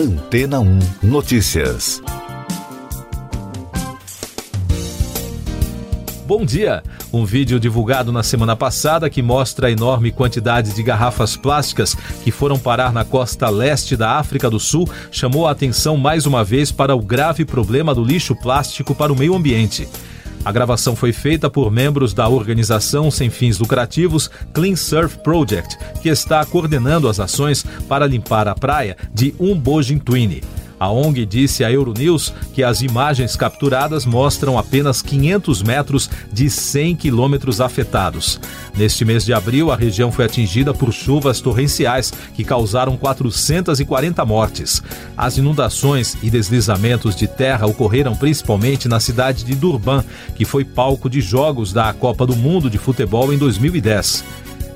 Antena 1 Notícias. Bom dia! Um vídeo divulgado na semana passada que mostra a enorme quantidade de garrafas plásticas que foram parar na costa leste da África do Sul chamou a atenção mais uma vez para o grave problema do lixo plástico para o meio ambiente. A gravação foi feita por membros da organização sem fins lucrativos Clean Surf Project, que está coordenando as ações para limpar a praia de Umbojintuini. A ONG disse à Euronews que as imagens capturadas mostram apenas 500 metros de 100 quilômetros afetados. Neste mês de abril, a região foi atingida por chuvas torrenciais que causaram 440 mortes. As inundações e deslizamentos de terra ocorreram principalmente na cidade de Durban, que foi palco de jogos da Copa do Mundo de Futebol em 2010.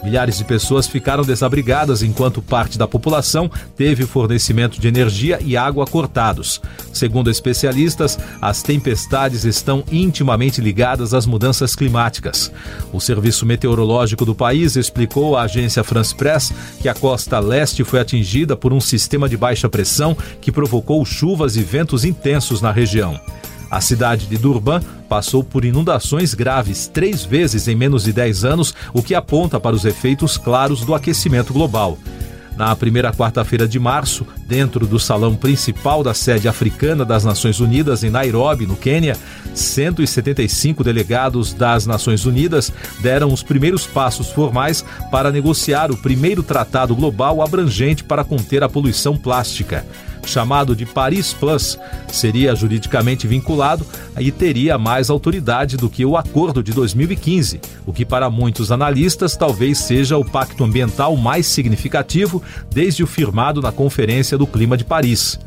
Milhares de pessoas ficaram desabrigadas enquanto parte da população teve fornecimento de energia e água cortados. Segundo especialistas, as tempestades estão intimamente ligadas às mudanças climáticas. O Serviço Meteorológico do país explicou à agência France Press que a costa leste foi atingida por um sistema de baixa pressão que provocou chuvas e ventos intensos na região. A cidade de Durban passou por inundações graves três vezes em menos de 10 anos, o que aponta para os efeitos claros do aquecimento global. Na primeira quarta-feira de março, dentro do salão principal da sede africana das Nações Unidas em Nairobi, no Quênia, 175 delegados das Nações Unidas deram os primeiros passos formais para negociar o primeiro tratado global abrangente para conter a poluição plástica chamado de Paris Plus, seria juridicamente vinculado e teria mais autoridade do que o Acordo de 2015, o que para muitos analistas talvez seja o pacto ambiental mais significativo desde o firmado na Conferência do Clima de Paris.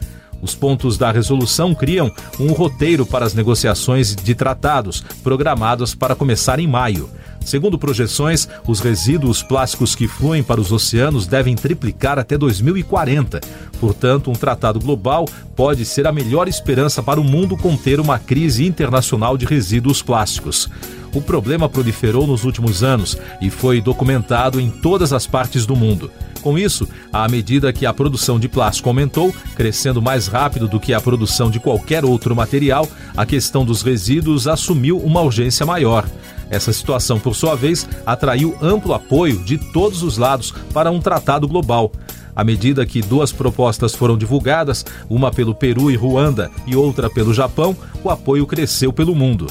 Os pontos da resolução criam um roteiro para as negociações de tratados, programadas para começar em maio. Segundo projeções, os resíduos plásticos que fluem para os oceanos devem triplicar até 2040. Portanto, um tratado global pode ser a melhor esperança para o mundo conter uma crise internacional de resíduos plásticos. O problema proliferou nos últimos anos e foi documentado em todas as partes do mundo. Com isso, à medida que a produção de plástico aumentou, crescendo mais rápido do que a produção de qualquer outro material, a questão dos resíduos assumiu uma urgência maior. Essa situação, por sua vez, atraiu amplo apoio de todos os lados para um tratado global. À medida que duas propostas foram divulgadas, uma pelo Peru e Ruanda e outra pelo Japão, o apoio cresceu pelo mundo.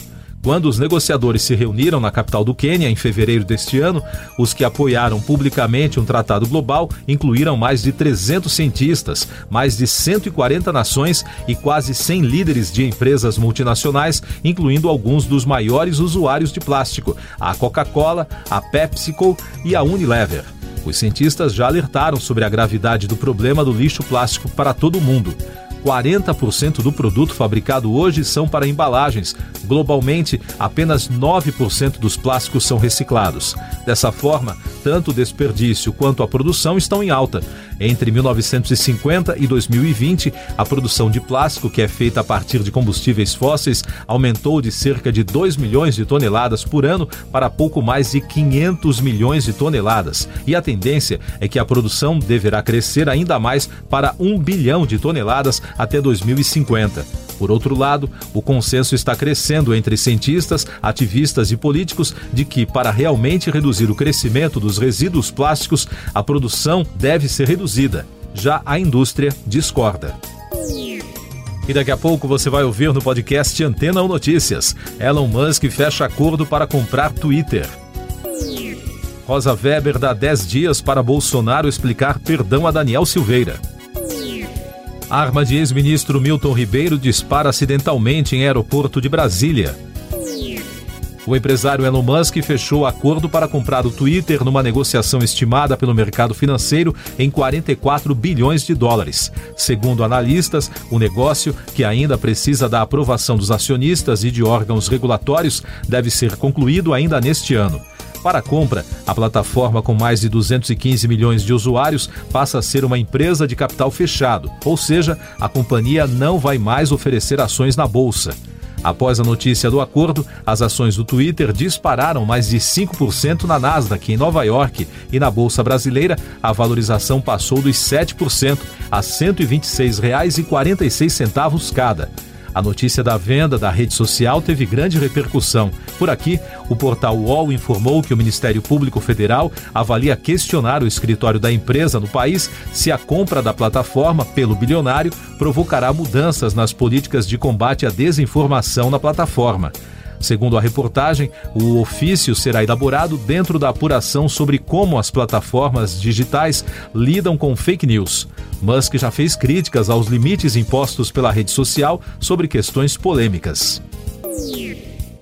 Quando os negociadores se reuniram na capital do Quênia em fevereiro deste ano, os que apoiaram publicamente um tratado global incluíram mais de 300 cientistas, mais de 140 nações e quase 100 líderes de empresas multinacionais, incluindo alguns dos maiores usuários de plástico, a Coca-Cola, a PepsiCo e a Unilever. Os cientistas já alertaram sobre a gravidade do problema do lixo plástico para todo o mundo. 40% do produto fabricado hoje são para embalagens. Globalmente, apenas 9% dos plásticos são reciclados. Dessa forma, tanto o desperdício quanto a produção estão em alta. Entre 1950 e 2020, a produção de plástico, que é feita a partir de combustíveis fósseis, aumentou de cerca de 2 milhões de toneladas por ano para pouco mais de 500 milhões de toneladas. E a tendência é que a produção deverá crescer ainda mais para 1 bilhão de toneladas até 2050. Por outro lado, o consenso está crescendo entre cientistas, ativistas e políticos de que, para realmente reduzir o crescimento dos resíduos plásticos, a produção deve ser reduzida. Já a indústria discorda. E daqui a pouco você vai ouvir no podcast Antena 1 Notícias. Elon Musk fecha acordo para comprar Twitter. Rosa Weber dá 10 dias para Bolsonaro explicar perdão a Daniel Silveira. Arma de ex-ministro Milton Ribeiro dispara acidentalmente em aeroporto de Brasília. O empresário Elon Musk fechou acordo para comprar o Twitter numa negociação estimada pelo mercado financeiro em 44 bilhões de dólares. Segundo analistas, o negócio, que ainda precisa da aprovação dos acionistas e de órgãos regulatórios, deve ser concluído ainda neste ano. Para a compra, a plataforma com mais de 215 milhões de usuários passa a ser uma empresa de capital fechado, ou seja, a companhia não vai mais oferecer ações na bolsa. Após a notícia do acordo, as ações do Twitter dispararam mais de 5% na Nasdaq em Nova York e na Bolsa Brasileira a valorização passou dos 7% a R$ 126,46 cada. A notícia da venda da rede social teve grande repercussão. Por aqui, o portal UOL informou que o Ministério Público Federal avalia questionar o escritório da empresa no país se a compra da plataforma pelo bilionário provocará mudanças nas políticas de combate à desinformação na plataforma. Segundo a reportagem, o ofício será elaborado dentro da apuração sobre como as plataformas digitais lidam com fake news. Musk já fez críticas aos limites impostos pela rede social sobre questões polêmicas.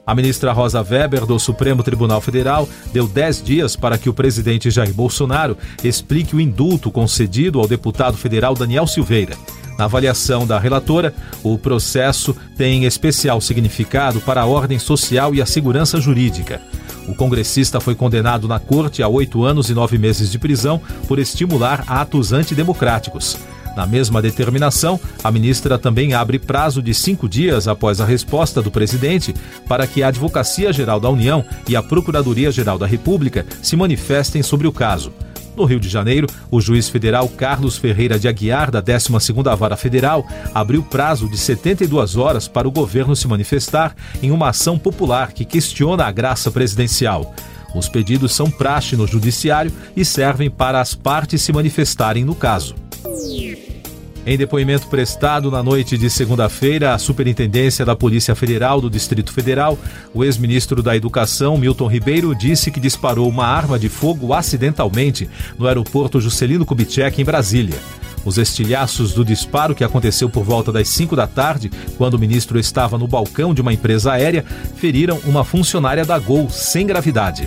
A ministra Rosa Weber, do Supremo Tribunal Federal, deu 10 dias para que o presidente Jair Bolsonaro explique o indulto concedido ao deputado federal Daniel Silveira. Na avaliação da relatora, o processo tem especial significado para a ordem social e a segurança jurídica. O congressista foi condenado na corte a oito anos e nove meses de prisão por estimular atos antidemocráticos. Na mesma determinação, a ministra também abre prazo de cinco dias após a resposta do presidente para que a Advocacia Geral da União e a Procuradoria Geral da República se manifestem sobre o caso. No Rio de Janeiro, o juiz federal Carlos Ferreira de Aguiar, da 12ª Vara Federal, abriu prazo de 72 horas para o governo se manifestar em uma ação popular que questiona a graça presidencial. Os pedidos são praxe no judiciário e servem para as partes se manifestarem no caso. Em depoimento prestado na noite de segunda-feira à Superintendência da Polícia Federal do Distrito Federal, o ex-ministro da Educação, Milton Ribeiro, disse que disparou uma arma de fogo acidentalmente no aeroporto Juscelino Kubitschek, em Brasília. Os estilhaços do disparo, que aconteceu por volta das 5 da tarde, quando o ministro estava no balcão de uma empresa aérea, feriram uma funcionária da Gol sem gravidade.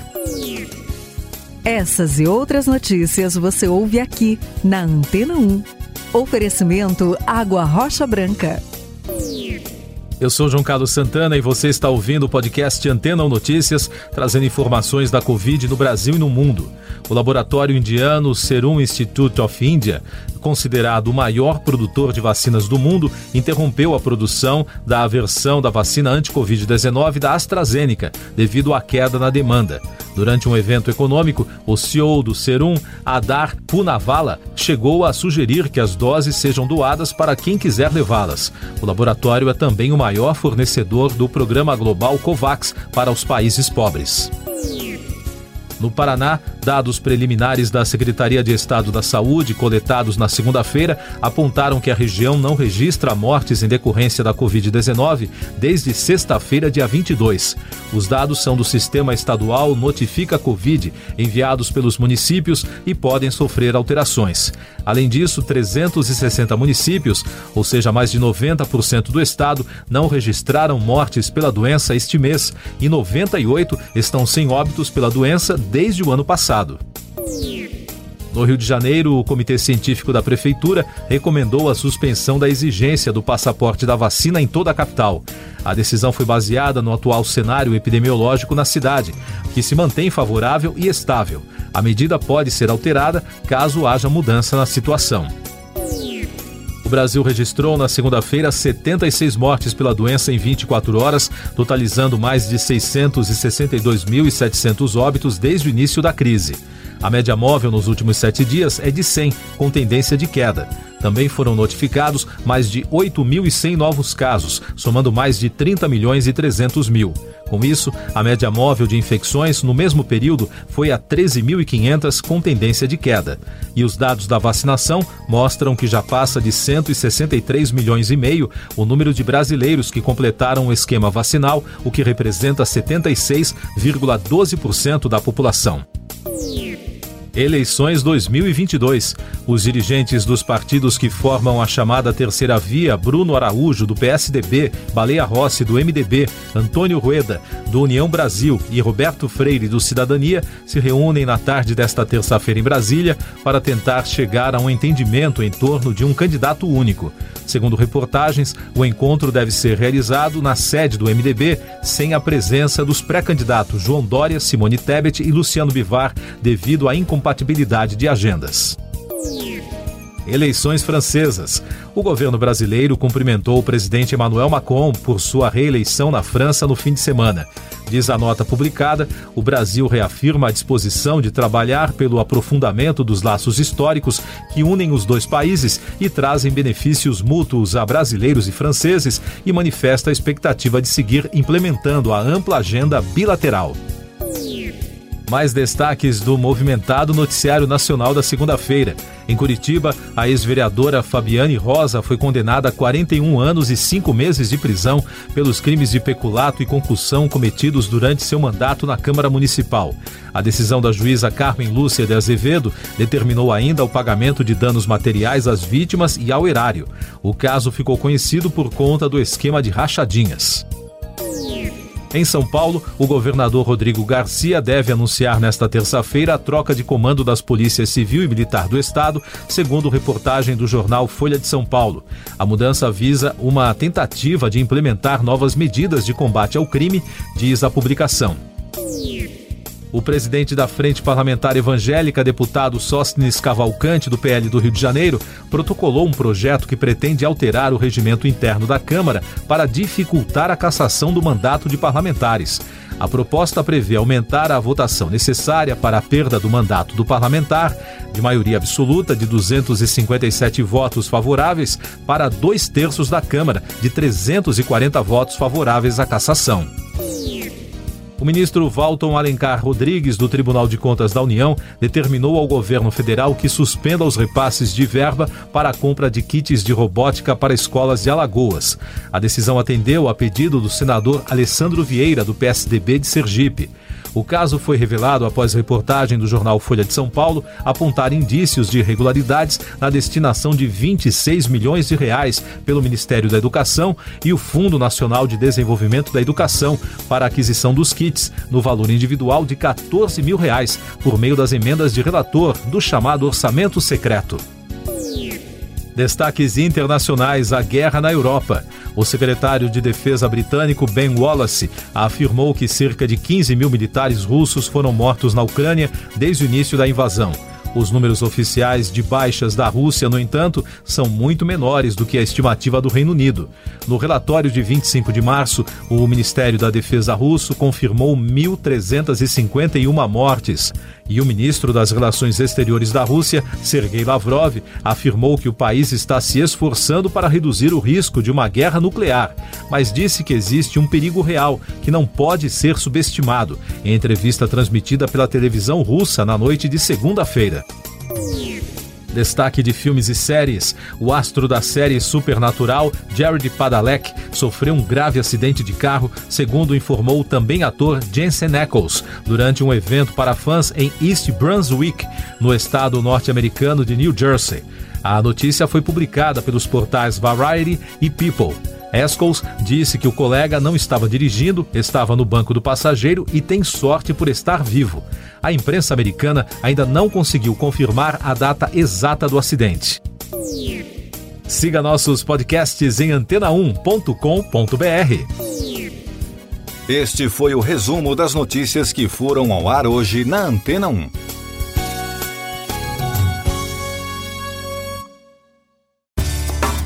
Essas e outras notícias você ouve aqui na Antena 1. Oferecimento Água Rocha Branca. Eu sou João Carlos Santana e você está ouvindo o podcast Antena Notícias, trazendo informações da Covid no Brasil e no mundo. O laboratório indiano Serum Institute of India, considerado o maior produtor de vacinas do mundo, interrompeu a produção da versão da vacina anti-Covid-19 da AstraZeneca, devido à queda na demanda. Durante um evento econômico, o CEO do Serum, Adar Punavala, chegou a sugerir que as doses sejam doadas para quem quiser levá-las. O laboratório é também o maior fornecedor do programa global COVAX para os países pobres. No Paraná, dados preliminares da Secretaria de Estado da Saúde, coletados na segunda-feira, apontaram que a região não registra mortes em decorrência da Covid-19 desde sexta-feira, dia 22. Os dados são do Sistema Estadual Notifica Covid, enviados pelos municípios e podem sofrer alterações. Além disso, 360 municípios, ou seja, mais de 90% do estado, não registraram mortes pela doença este mês e 98 estão sem óbitos pela doença desde o ano passado. No Rio de Janeiro, o Comitê Científico da Prefeitura recomendou a suspensão da exigência do passaporte da vacina em toda a capital. A decisão foi baseada no atual cenário epidemiológico na cidade, que se mantém favorável e estável. A medida pode ser alterada caso haja mudança na situação. O Brasil registrou na segunda-feira 76 mortes pela doença em 24 horas, totalizando mais de 662.700 óbitos desde o início da crise. A média móvel nos últimos sete dias é de 100, com tendência de queda. Também foram notificados mais de 8.100 novos casos, somando mais de 30 milhões e 300 mil. Com isso, a média móvel de infecções no mesmo período foi a 13.500, com tendência de queda. E os dados da vacinação mostram que já passa de 163 milhões e meio o número de brasileiros que completaram o esquema vacinal, o que representa 76,12% da população. Eleições 2022. Os dirigentes dos partidos que formam a chamada Terceira Via, Bruno Araújo, do PSDB, Baleia Rossi, do MDB, Antônio Rueda, do União Brasil e Roberto Freire, do Cidadania, se reúnem na tarde desta terça-feira em Brasília para tentar chegar a um entendimento em torno de um candidato único. Segundo reportagens, o encontro deve ser realizado na sede do MDB, sem a presença dos pré-candidatos João Dória, Simone Tebet e Luciano Bivar, devido à incompatibilidade de agendas. Eleições francesas. O governo brasileiro cumprimentou o presidente Emmanuel Macron por sua reeleição na França no fim de semana. Diz a nota publicada, o Brasil reafirma a disposição de trabalhar pelo aprofundamento dos laços históricos que unem os dois países e trazem benefícios mútuos a brasileiros e franceses e manifesta a expectativa de seguir implementando a ampla agenda bilateral. Mais destaques do movimentado Noticiário Nacional da segunda-feira. Em Curitiba, a ex-vereadora Fabiane Rosa foi condenada a 41 anos e 5 meses de prisão pelos crimes de peculato e concussão cometidos durante seu mandato na Câmara Municipal. A decisão da juíza Carmen Lúcia de Azevedo determinou ainda o pagamento de danos materiais às vítimas e ao erário. O caso ficou conhecido por conta do esquema de rachadinhas. Em São Paulo, o governador Rodrigo Garcia deve anunciar nesta terça-feira a troca de comando das polícias civil e militar do estado, segundo reportagem do jornal Folha de São Paulo. A mudança visa uma tentativa de implementar novas medidas de combate ao crime, diz a publicação. O presidente da Frente Parlamentar Evangélica, deputado Sóstenes Cavalcante, do PL do Rio de Janeiro, protocolou um projeto que pretende alterar o regimento interno da Câmara para dificultar a cassação do mandato de parlamentares. A proposta prevê aumentar a votação necessária para a perda do mandato do parlamentar, de maioria absoluta de 257 votos favoráveis, para dois terços da Câmara, de 340 votos favoráveis à cassação. Ministro Walton Alencar Rodrigues, do Tribunal de Contas da União, determinou ao governo federal que suspenda os repasses de verba para a compra de kits de robótica para escolas de Alagoas. A decisão atendeu a pedido do senador Alessandro Vieira, do PSDB de Sergipe. O caso foi revelado após reportagem do jornal Folha de São Paulo apontar indícios de irregularidades na destinação de 26 milhões de reais pelo Ministério da Educação e o Fundo Nacional de Desenvolvimento da Educação para a aquisição dos kits no valor individual de 14 mil reais por meio das emendas de relator do chamado orçamento secreto. Destaques internacionais: a guerra na Europa. O secretário de Defesa britânico Ben Wallace afirmou que cerca de 15 mil militares russos foram mortos na Ucrânia desde o início da invasão. Os números oficiais de baixas da Rússia, no entanto, são muito menores do que a estimativa do Reino Unido. No relatório de 25 de março, o Ministério da Defesa russo confirmou 1.351 mortes. E o ministro das Relações Exteriores da Rússia, Sergei Lavrov, afirmou que o país está se esforçando para reduzir o risco de uma guerra nuclear, mas disse que existe um perigo real que não pode ser subestimado, em entrevista transmitida pela televisão russa na noite de segunda-feira. Destaque de filmes e séries: o astro da série Supernatural, Jared Padalecki, sofreu um grave acidente de carro, segundo informou também ator Jensen Ackles, durante um evento para fãs em East Brunswick, no estado norte-americano de New Jersey. A notícia foi publicada pelos portais Variety e People. Escos disse que o colega não estava dirigindo, estava no banco do passageiro e tem sorte por estar vivo. A imprensa americana ainda não conseguiu confirmar a data exata do acidente. Siga nossos podcasts em antena1.com.br. Este foi o resumo das notícias que foram ao ar hoje na Antena 1.